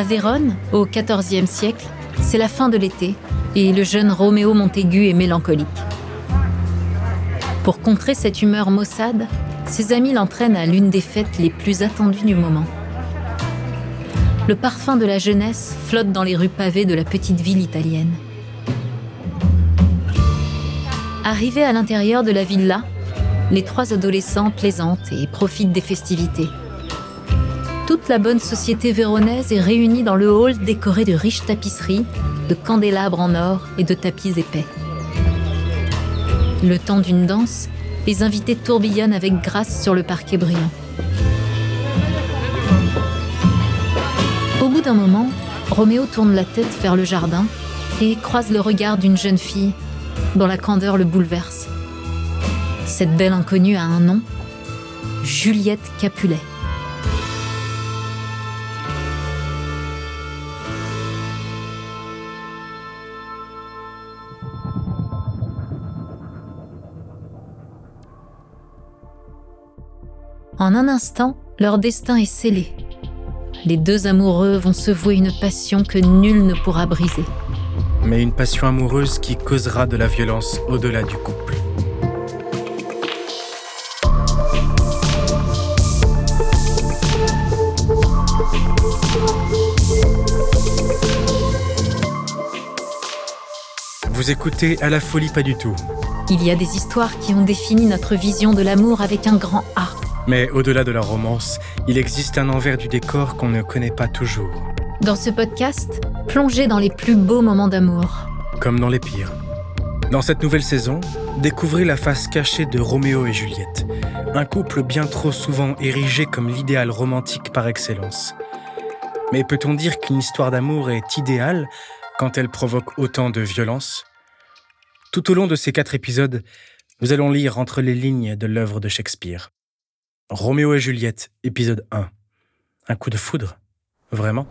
À Vérone, au XIVe siècle, c'est la fin de l'été et le jeune Roméo Montaigu est mélancolique. Pour contrer cette humeur maussade, ses amis l'entraînent à l'une des fêtes les plus attendues du moment. Le parfum de la jeunesse flotte dans les rues pavées de la petite ville italienne. Arrivés à l'intérieur de la villa, les trois adolescents plaisantent et profitent des festivités. Toute la bonne société véronaise est réunie dans le hall décoré de riches tapisseries, de candélabres en or et de tapis épais. Le temps d'une danse, les invités tourbillonnent avec grâce sur le parquet brillant. Au bout d'un moment, Roméo tourne la tête vers le jardin et croise le regard d'une jeune fille dont la candeur le bouleverse. Cette belle inconnue a un nom, Juliette Capulet. En un instant, leur destin est scellé. Les deux amoureux vont se vouer une passion que nul ne pourra briser. Mais une passion amoureuse qui causera de la violence au-delà du couple. Vous écoutez À la folie pas du tout. Il y a des histoires qui ont défini notre vision de l'amour avec un grand A. Mais au-delà de la romance, il existe un envers du décor qu'on ne connaît pas toujours. Dans ce podcast, plongez dans les plus beaux moments d'amour. Comme dans les pires. Dans cette nouvelle saison, découvrez la face cachée de Roméo et Juliette, un couple bien trop souvent érigé comme l'idéal romantique par excellence. Mais peut-on dire qu'une histoire d'amour est idéale quand elle provoque autant de violence? Tout au long de ces quatre épisodes, nous allons lire entre les lignes de l'œuvre de Shakespeare. Roméo et Juliette, épisode 1. Un coup de foudre Vraiment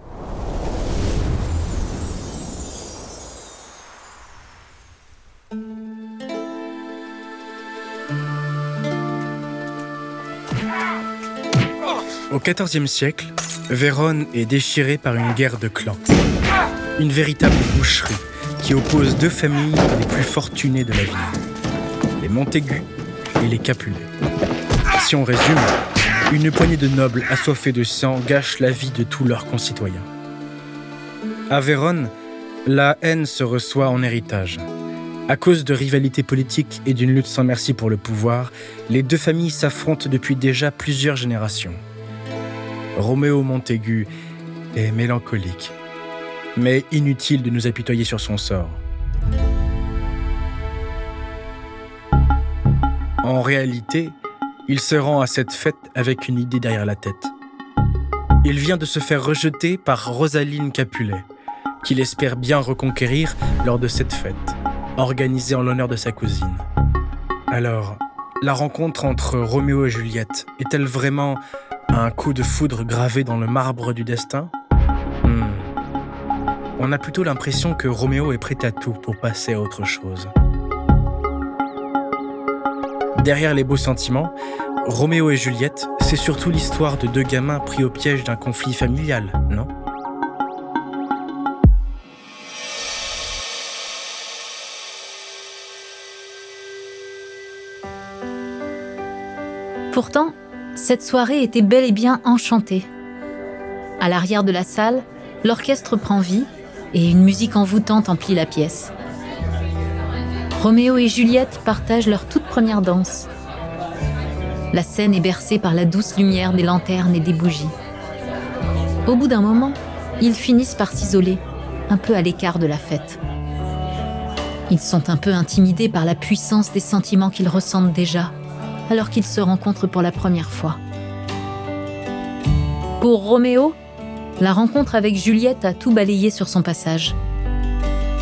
Au XIVe siècle, Vérone est déchirée par une guerre de clans. Une véritable boucherie qui oppose deux familles les plus fortunées de la ville. Les Montaigu et les Capulet. Résume, une poignée de nobles assoiffés de sang gâche la vie de tous leurs concitoyens. À Vérone, la haine se reçoit en héritage. À cause de rivalités politiques et d'une lutte sans merci pour le pouvoir, les deux familles s'affrontent depuis déjà plusieurs générations. Roméo Montaigu est mélancolique, mais inutile de nous apitoyer sur son sort. En réalité, il se rend à cette fête avec une idée derrière la tête. Il vient de se faire rejeter par Rosaline Capulet, qu'il espère bien reconquérir lors de cette fête, organisée en l'honneur de sa cousine. Alors, la rencontre entre Roméo et Juliette est-elle vraiment un coup de foudre gravé dans le marbre du destin? Hmm. On a plutôt l'impression que Roméo est prêt à tout pour passer à autre chose. Derrière les beaux sentiments, Roméo et Juliette, c'est surtout l'histoire de deux gamins pris au piège d'un conflit familial, non? Pourtant, cette soirée était bel et bien enchantée. À l'arrière de la salle, l'orchestre prend vie et une musique envoûtante emplit la pièce. Roméo et Juliette partagent leur toute première danse. La scène est bercée par la douce lumière des lanternes et des bougies. Au bout d'un moment, ils finissent par s'isoler, un peu à l'écart de la fête. Ils sont un peu intimidés par la puissance des sentiments qu'ils ressentent déjà alors qu'ils se rencontrent pour la première fois. Pour Roméo, la rencontre avec Juliette a tout balayé sur son passage.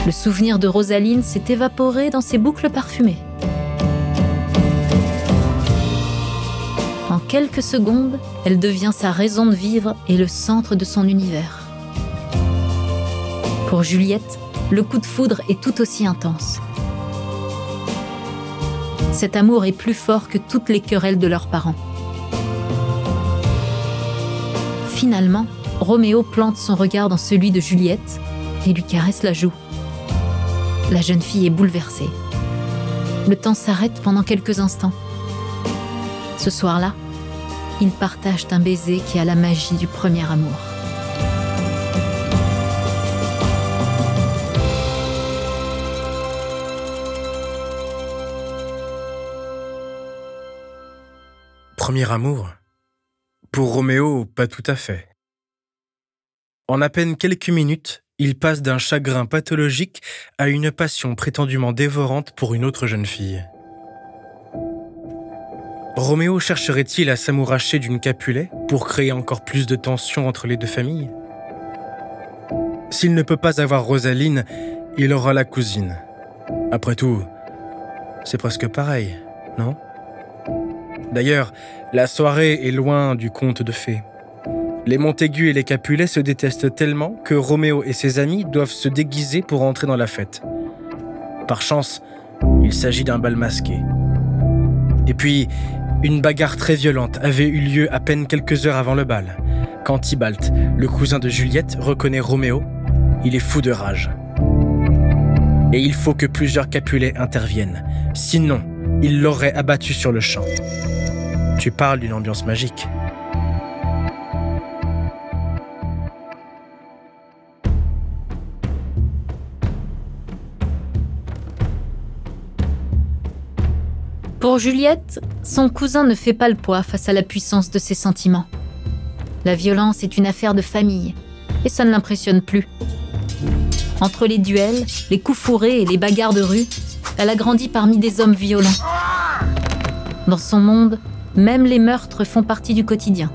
Le souvenir de Rosaline s'est évaporé dans ses boucles parfumées. Quelques secondes, elle devient sa raison de vivre et le centre de son univers. Pour Juliette, le coup de foudre est tout aussi intense. Cet amour est plus fort que toutes les querelles de leurs parents. Finalement, Roméo plante son regard dans celui de Juliette et lui caresse la joue. La jeune fille est bouleversée. Le temps s'arrête pendant quelques instants. Ce soir-là, ils partagent un baiser qui a la magie du premier amour. Premier amour? Pour Roméo, pas tout à fait. En à peine quelques minutes, il passe d'un chagrin pathologique à une passion prétendument dévorante pour une autre jeune fille. Roméo chercherait-il à s'amouracher d'une Capulet pour créer encore plus de tension entre les deux familles? S'il ne peut pas avoir Rosaline, il aura la cousine. Après tout, c'est presque pareil, non? D'ailleurs, la soirée est loin du conte de fées. Les Montaigu et les Capulet se détestent tellement que Roméo et ses amis doivent se déguiser pour entrer dans la fête. Par chance, il s'agit d'un bal masqué. Et puis, une bagarre très violente avait eu lieu à peine quelques heures avant le bal. Quand Tybalt, le cousin de Juliette, reconnaît Roméo, il est fou de rage. Et il faut que plusieurs Capulet interviennent. Sinon, il l'aurait abattu sur le champ. Tu parles d'une ambiance magique. Pour Juliette, son cousin ne fait pas le poids face à la puissance de ses sentiments. La violence est une affaire de famille, et ça ne l'impressionne plus. Entre les duels, les coups fourrés et les bagarres de rue, elle a grandi parmi des hommes violents. Dans son monde, même les meurtres font partie du quotidien.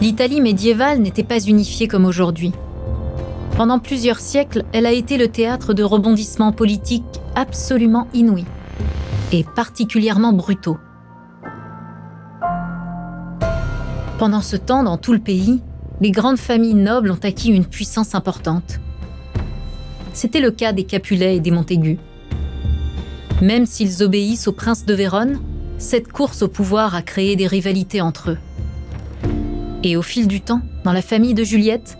L'Italie médiévale n'était pas unifiée comme aujourd'hui. Pendant plusieurs siècles, elle a été le théâtre de rebondissements politiques absolument inouïs et particulièrement brutaux. Pendant ce temps, dans tout le pays, les grandes familles nobles ont acquis une puissance importante. C'était le cas des Capulets et des Montaigu. Même s'ils obéissent au prince de Vérone, cette course au pouvoir a créé des rivalités entre eux. Et au fil du temps, dans la famille de Juliette,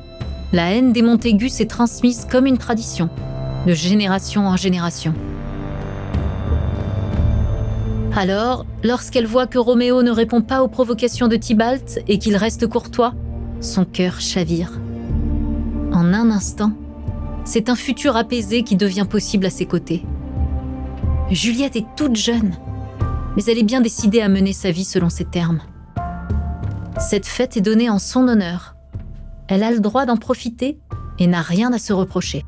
la haine des Montaigu s'est transmise comme une tradition, de génération en génération. Alors, lorsqu'elle voit que Roméo ne répond pas aux provocations de Tybalt et qu'il reste courtois, son cœur chavire. En un instant, c'est un futur apaisé qui devient possible à ses côtés. Juliette est toute jeune, mais elle est bien décidée à mener sa vie selon ses termes. Cette fête est donnée en son honneur. Elle a le droit d'en profiter et n'a rien à se reprocher.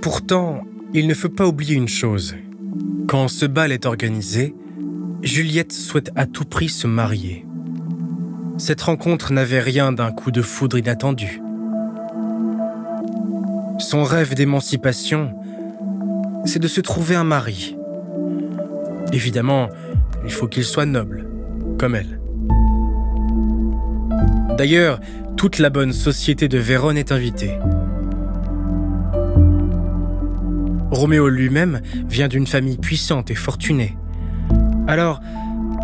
Pourtant, il ne faut pas oublier une chose. Quand ce bal est organisé, Juliette souhaite à tout prix se marier. Cette rencontre n'avait rien d'un coup de foudre inattendu. Son rêve d'émancipation, c'est de se trouver un mari. Évidemment, il faut qu'il soit noble, comme elle. D'ailleurs, toute la bonne société de Vérone est invitée. Roméo lui-même vient d'une famille puissante et fortunée. Alors,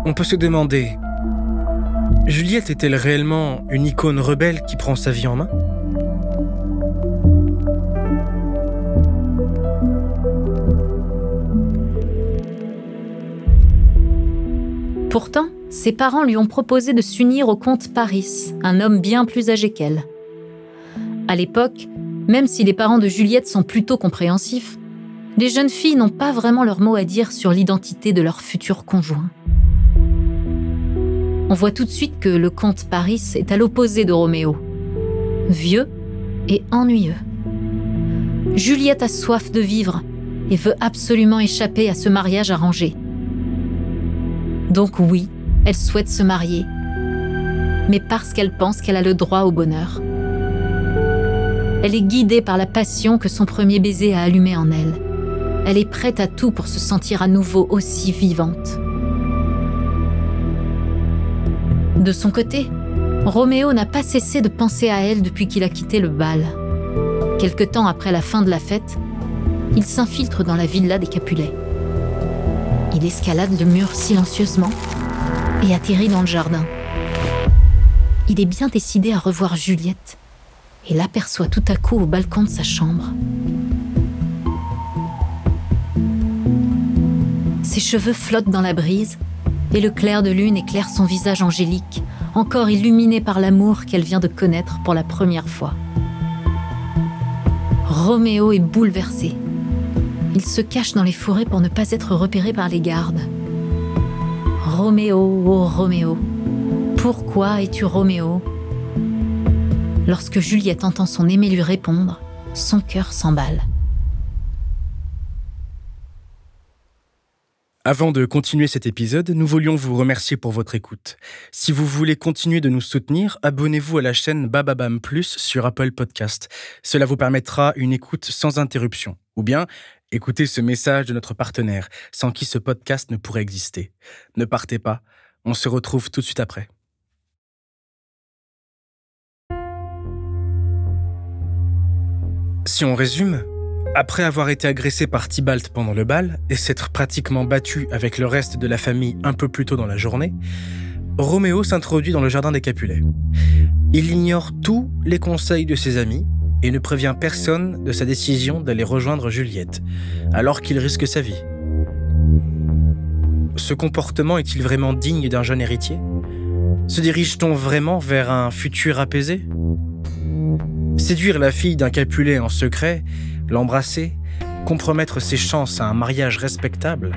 on peut se demander, Juliette est-elle réellement une icône rebelle qui prend sa vie en main? Pourtant, ses parents lui ont proposé de s'unir au comte Paris, un homme bien plus âgé qu'elle. À l'époque, même si les parents de Juliette sont plutôt compréhensifs, les jeunes filles n'ont pas vraiment leur mot à dire sur l'identité de leur futur conjoint. On voit tout de suite que le comte Paris est à l'opposé de Roméo. Vieux et ennuyeux. Juliette a soif de vivre et veut absolument échapper à ce mariage arrangé. Donc oui, elle souhaite se marier, mais parce qu'elle pense qu'elle a le droit au bonheur. Elle est guidée par la passion que son premier baiser a allumée en elle. Elle est prête à tout pour se sentir à nouveau aussi vivante. De son côté, Roméo n'a pas cessé de penser à elle depuis qu'il a quitté le bal. Quelque temps après la fin de la fête, il s'infiltre dans la villa des Capulets. Il escalade le mur silencieusement et atterrit dans le jardin. Il est bien décidé à revoir Juliette et l'aperçoit tout à coup au balcon de sa chambre. Ses cheveux flottent dans la brise et le clair de lune éclaire son visage angélique, encore illuminé par l'amour qu'elle vient de connaître pour la première fois. Roméo est bouleversé. Il se cache dans les forêts pour ne pas être repéré par les gardes. Roméo, oh Roméo, pourquoi es-tu Roméo? Lorsque Juliette entend son aimé lui répondre, son cœur s'emballe. Avant de continuer cet épisode, nous voulions vous remercier pour votre écoute. Si vous voulez continuer de nous soutenir, abonnez-vous à la chaîne Bababam Plus sur Apple Podcast. Cela vous permettra une écoute sans interruption. Ou bien, écoutez ce message de notre partenaire, sans qui ce podcast ne pourrait exister. Ne partez pas, on se retrouve tout de suite après. Si on résume, après avoir été agressé par Tybalt pendant le bal et s'être pratiquement battu avec le reste de la famille un peu plus tôt dans la journée, Roméo s'introduit dans le jardin des Capulets. Il ignore tous les conseils de ses amis et ne prévient personne de sa décision d'aller rejoindre Juliette, alors qu'il risque sa vie. Ce comportement est-il vraiment digne d'un jeune héritier? Se dirige-t-on vraiment vers un futur apaisé? Séduire la fille d'un Capulet en secret l'embrasser, compromettre ses chances à un mariage respectable?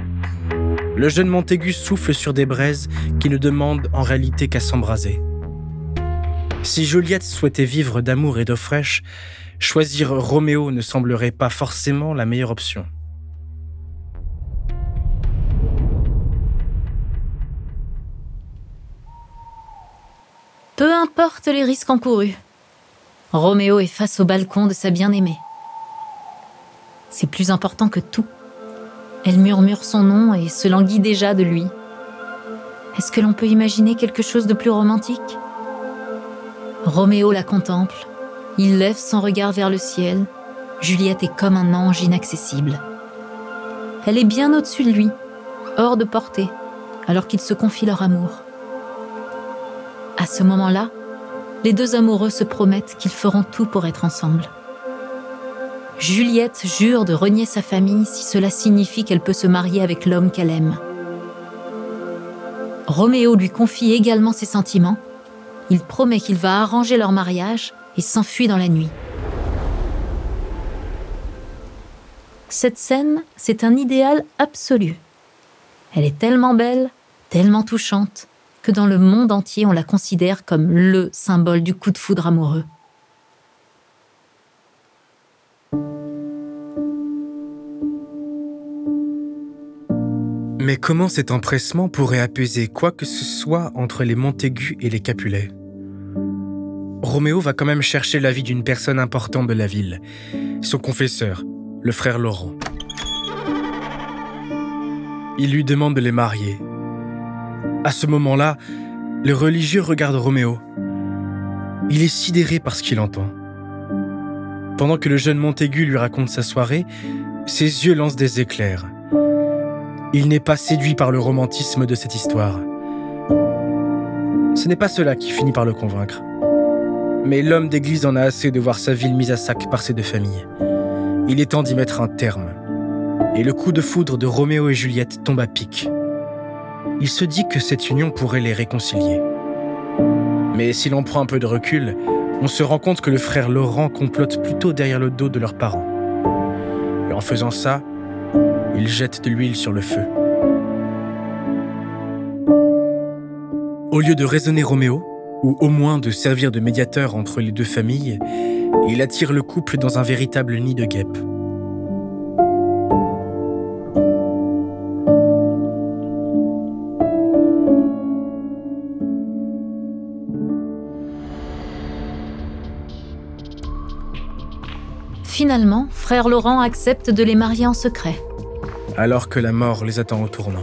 Le jeune Montaigu souffle sur des braises qui ne demandent en réalité qu'à s'embraser. Si Juliette souhaitait vivre d'amour et d'eau fraîche, choisir Roméo ne semblerait pas forcément la meilleure option. Peu importe les risques encourus, Roméo est face au balcon de sa bien-aimée. C'est plus important que tout. Elle murmure son nom et se languit déjà de lui. Est-ce que l'on peut imaginer quelque chose de plus romantique? Roméo la contemple. Il lève son regard vers le ciel. Juliette est comme un ange inaccessible. Elle est bien au-dessus de lui, hors de portée, alors qu'ils se confient leur amour. À ce moment-là, les deux amoureux se promettent qu'ils feront tout pour être ensemble. Juliette jure de renier sa famille si cela signifie qu'elle peut se marier avec l'homme qu'elle aime. Roméo lui confie également ses sentiments. Il promet qu'il va arranger leur mariage et s'enfuit dans la nuit. Cette scène, c'est un idéal absolu. Elle est tellement belle, tellement touchante, que dans le monde entier on la considère comme le symbole du coup de foudre amoureux. Mais comment cet empressement pourrait apaiser quoi que ce soit entre les Montaigu et les Capulets? Roméo va quand même chercher l'avis d'une personne importante de la ville, son confesseur, le frère Laurent. Il lui demande de les marier. À ce moment-là, le religieux regarde Roméo. Il est sidéré par ce qu'il entend. Pendant que le jeune Montaigu lui raconte sa soirée, ses yeux lancent des éclairs. Il n'est pas séduit par le romantisme de cette histoire. Ce n'est pas cela qui finit par le convaincre. Mais l'homme d'église en a assez de voir sa ville mise à sac par ces deux familles. Il est temps d'y mettre un terme. Et le coup de foudre de Roméo et Juliette tombe à pic. Il se dit que cette union pourrait les réconcilier. Mais si l'on prend un peu de recul, on se rend compte que le frère Laurent complote plutôt derrière le dos de leurs parents. Et en faisant ça, il jette de l'huile sur le feu. Au lieu de raisonner Roméo, ou au moins de servir de médiateur entre les deux familles, il attire le couple dans un véritable nid de guêpes. Finalement, frère Laurent accepte de les marier en secret. Alors que la mort les attend au tournant.